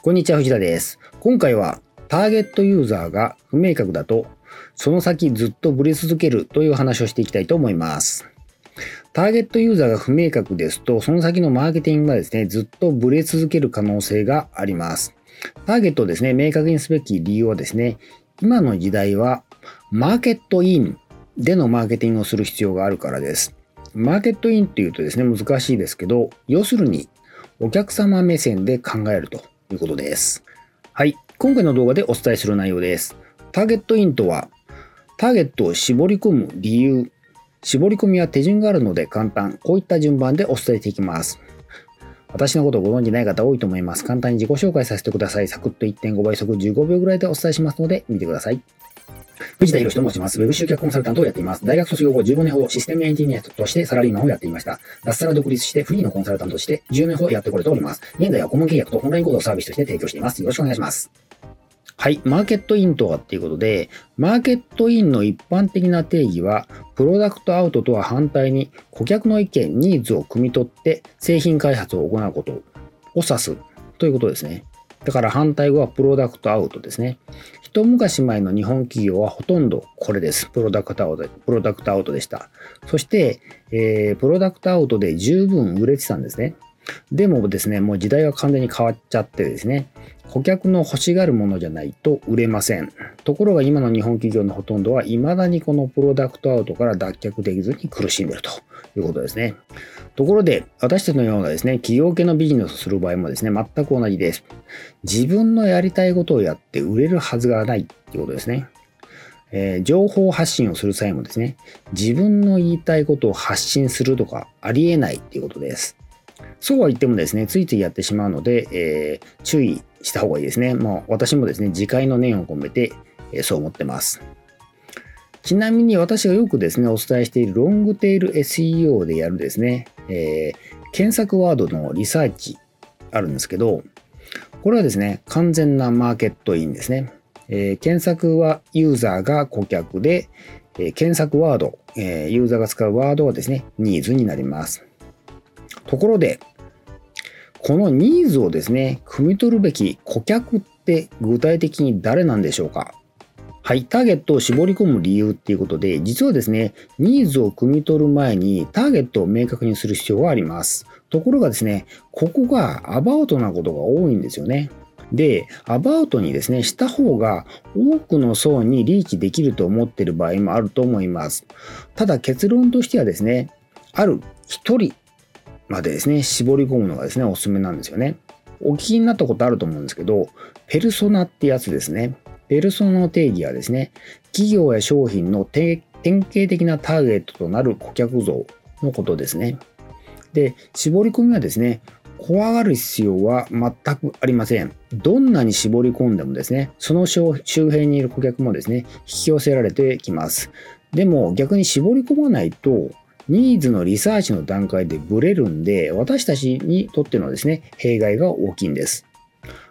こんにちは、藤田です。今回はターゲットユーザーが不明確だと、その先ずっとブレ続けるという話をしていきたいと思います。ターゲットユーザーが不明確ですと、その先のマーケティングがですね、ずっとブレ続ける可能性があります。ターゲットをですね、明確にすべき理由はですね、今の時代はマーケットインでのマーケティングをする必要があるからです。マーケットインっていうとですね、難しいですけど、要するにお客様目線で考えるとということです。はい。今回の動画でお伝えする内容です。ターゲットインとは、ターゲットを絞り込む理由、絞り込みは手順があるので簡単。こういった順番でお伝えしていきます。私のことをご存じない方多いと思います。簡単に自己紹介させてください。サクッと1.5倍速15秒ぐらいでお伝えしますので、見てください。藤田博と申します。ウェブ集客コンサルタントをやっています。大学卒業後15年ほどシステムエンジニアとしてサラリーマンをやっていました。脱サラ独立してフリーのコンサルタントとして10年ほどやってこれております。現在は顧問契約とオンラインコードをサービスとして提供しています。よろしくお願いします。はい。マーケットインとはっていうことで、マーケットインの一般的な定義は、プロダクトアウトとは反対に、顧客の意見、ニーズを汲み取って製品開発を行うことを指すということですね。だから反対語はプロダクトアウトですね。一昔前の日本企業はほとんどこれです。プロダクトアウト、プロダクトアウトでした。そして、えープロダクトアウトで十分売れてたんですね。でもですね、もう時代は完全に変わっちゃってですね、顧客の欲しがるものじゃないと売れません。ところが今の日本企業のほとんどは未だにこのプロダクトアウトから脱却できずに苦しんでるということですね。ところで、私たちのようなですね、企業系のビジネスをする場合もですね、全く同じです。自分のやりたいことをやって売れるはずがないっていうことですね。えー情報発信をする際もですね、自分の言いたいことを発信するとかありえないっていうことです。そうは言ってもですね、ついついやってしまうので、えー注意した方がいいですね。もう私もですね、自戒の念を込めて、えーそう思ってます。ちなみに私がよくですね、お伝えしているロングテール SEO でやるですね、えー検索ワードのリサーチあるんですけど、これはですね、完全なマーケットインですね。えー検索はユーザーが顧客で、え検索ワード、えユーザーが使うワードはですね、ニーズになります。ところで、このニーズをですね、汲み取るべき顧客って具体的に誰なんでしょうか？はい、ターゲットを絞り込む理由っていうことで、実はですね、ニーズを汲み取る前にターゲットを明確にする必要があります。ところがですね、ここがアバウトなことが多いんですよね。で、アバウトにですね、した方が多くの層にリーチできると思っている場合もあると思います。ただ結論としてはですね、ある一人までですね、絞り込むのがですね、おすすめなんですよね。お聞きになったことあると思うんですけど、ペルソナってやつですね。ペルソナの定義はですね、企業や商品の典型的なターゲットとなる顧客像のことですね。で、絞り込みはですね、怖がる必要は全くありません。どんなに絞り込んでもですね、その周辺にいる顧客もですね、引き寄せられてきます。でも逆に絞り込まないと、ニーズのリサーチの段階でブレるんで、私たちにとってのですね、弊害が大きいんです。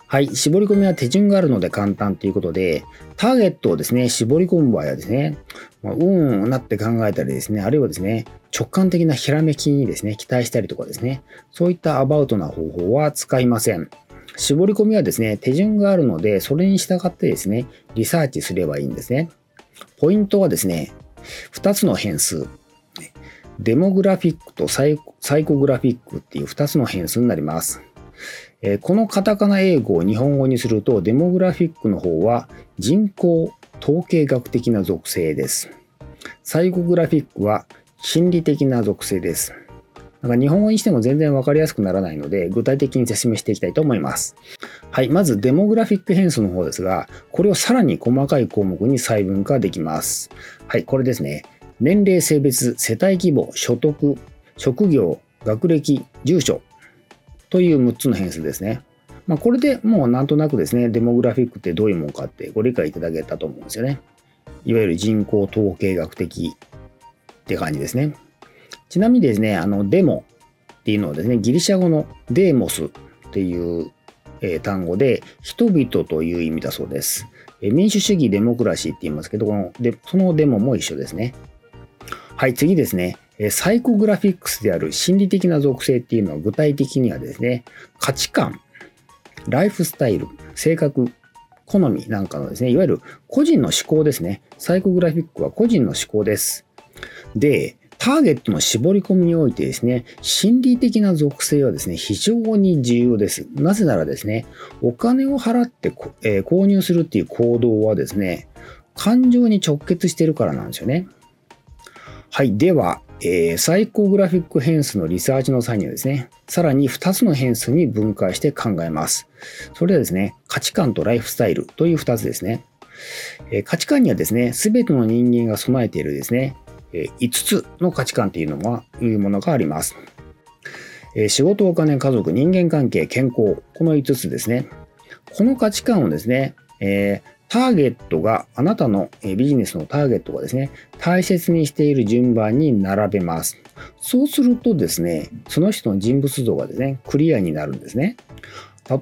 はい、絞り込みは手順があるので簡単ということで、ターゲットをですね、絞り込む場合はですね、まあうーんなって考えたりですね、あるいはですね、直感的なひらめきにですね、期待したりとかですね、そういったアバウトな方法は使いません。絞り込みはですね、手順があるので、それに従ってですね、リサーチすればいいんですね。ポイントはですね、2つの変数。デモグラフィックとサイコグラフィックっていう2つの変数になります。えこのカタカナ英語を日本語にすると、デモグラフィックの方は人口統計学的な属性です。サイコグラフィックは心理的な属性です。なんか日本語にしても全然わかりやすくならないので、具体的に説明していきたいと思います。はい、まずデモグラフィック変数の方ですが、これをさらに細かい項目に細分化できます。はい、これですね。年齢、性別、世帯規模、所得、職業、学歴、住所という6つの変数ですね。まあ、これでもうなんとなくですね、デモグラフィックってどういうものかってご理解いただけたと思うんですよね。いわゆる人口統計学的って感じですね。ちなみにですね、あのデモっていうのはですね、ギリシャ語のデーモスっていう、単語で人々という意味だそうです。民主主義デモクラシーって言いますけど、このでそのデモも一緒ですね。はい、次ですね。サイコグラフィックスである心理的な属性っていうのは具体的にはですね、価値観、ライフスタイル、性格、好みなんかのですね、いわゆる個人の思考ですね。サイコグラフィックは個人の思考です。で、ターゲットの絞り込みにおいてですね、心理的な属性はですね、非常に重要です。なぜならですね、お金を払って、えー、購入するっていう行動はですね、感情に直結してるからなんですよね。はい。では、えー、サイコグラフィック変数のリサーチの際にはですね、さらに2つの変数に分解して考えます。それはですね、価値観とライフスタイルという2つですね。えー、価値観にはですね、すべての人間が備えているですね、えー、5つの価値観というのは、いうものがあります。え、仕事、お金、家族、人間関係、健康、この5つですね。この価値観をですね、えー、ターゲットが、あなたのビジネスのターゲットがですね、大切にしている順番に並べます。そうするとですね、その人の人物像がですね、クリアになるんですね。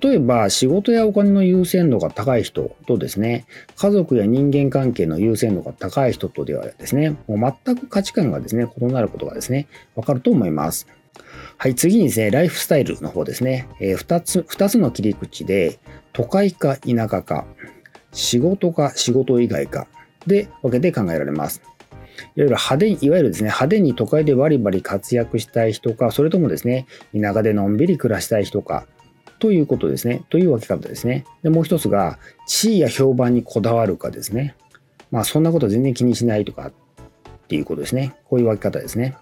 例えば、仕事やお金の優先度が高い人とですね、家族や人間関係の優先度が高い人とではですね、もう全く価値観がですね、異なることがですね、わかると思います。はい、次にですね、ライフスタイルの方ですね、えー、2つ、2つの切り口で、都会か田舎か、仕事か仕事以外かで分けて考えられます。いわゆる派手いわゆるですね、派手に都会でバリバリ活躍したい人か、それともですね、田舎でのんびり暮らしたい人か、ということですね。という分け方ですね。で、もう一つが、地位や評判にこだわるかですね。まあ、そんなこと全然気にしないとかっていうことですね。こういう分け方ですね。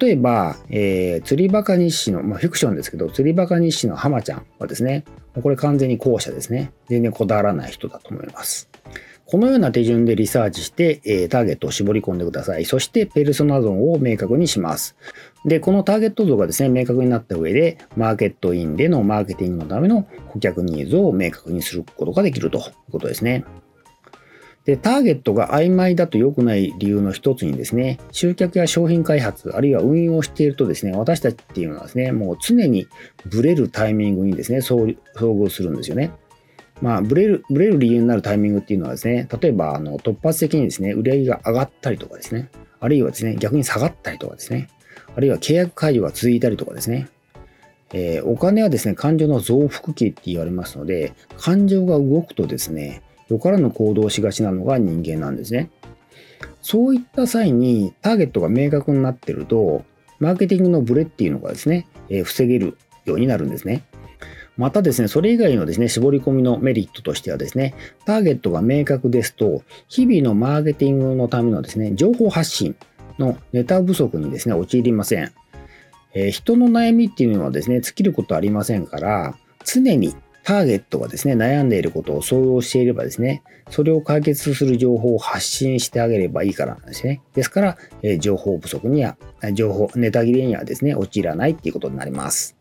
例えば、えー、釣りバカ日誌の、まあ、フィクションですけど、釣りバカ日誌の浜ちゃんはですね、これ完全に後者ですね。全然こだわらない人だと思います。このような手順でリサーチして、えー、ターゲットを絞り込んでください。そして、ペルソナゾンを明確にします。で、このターゲット像がですね、明確になった上で、マーケットインでのマーケティングのための顧客ニーズを明確にすることができるということですね。で、ターゲットが曖昧だと良くない理由の一つにですね、集客や商品開発、あるいは運用をしているとですね、私たちっていうのはですね、もう常にブレるタイミングにですね、遭遇するんですよね。まあ、ブレる、ブレる理由になるタイミングっていうのはですね、例えば、あの、突発的にですね、売り上げが上がったりとかですね、あるいはですね、逆に下がったりとかですね、あるいは契約解除が続いたりとかですね、えー、お金はですね、感情の増幅期って言われますので、感情が動くとですね、よからぬ行動しがちなのが人間なんですね。そういった際にターゲットが明確になってると、マーケティングのブレっていうのがですね、えー、防げるようになるんですね。またですね、それ以外のですね、絞り込みのメリットとしてはですね、ターゲットが明確ですと、日々のマーケティングのためのですね、情報発信のネタ不足にですね、陥りません。えー、人の悩みっていうのはですね、尽きることありませんから、常にターゲットがですね、悩んでいることを想像していればですね、それを解決する情報を発信してあげればいいからなんですね。ですから、えー、情報不足には、情報、ネタ切れにはですね、陥らないっていうことになります。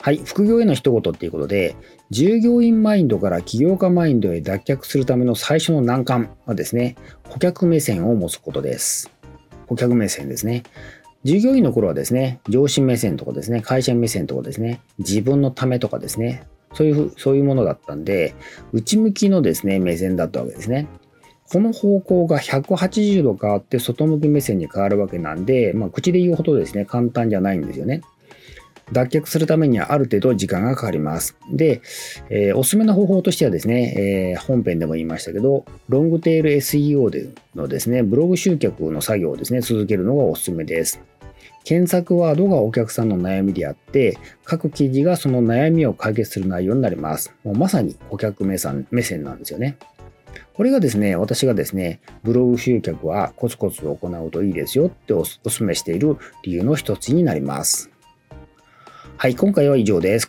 はい、副業への一言っていうことで、従業員マインドから起業家マインドへ脱却するための最初の難関はですね、顧客目線を持つことです。顧客目線ですね。従業員の頃はですね、上司目線とかですね、会社目線とかですね、自分のためとかですね、そういう、そういうものだったんで、内向きのですね、目線だったわけですね。この方向が180度変わって外向き目線に変わるわけなんで、まあ、口で言うほどですね、簡単じゃないんですよね。脱却するためにはある程度時間がかかります。で、えー、おすすめの方法としてはですね、えー、本編でも言いましたけど、ロングテール SEO でのですね、ブログ集客の作業をですね、続けるのがおすすめです。検索ワードがお客さんの悩みであって、各記事がその悩みを解決する内容になります。もうまさに顧客目線目線なんですよね。これがですね、私がですね、ブログ集客はコツコツ行うといいですよってお勧めしている理由の一つになります。はい、今回は以上です。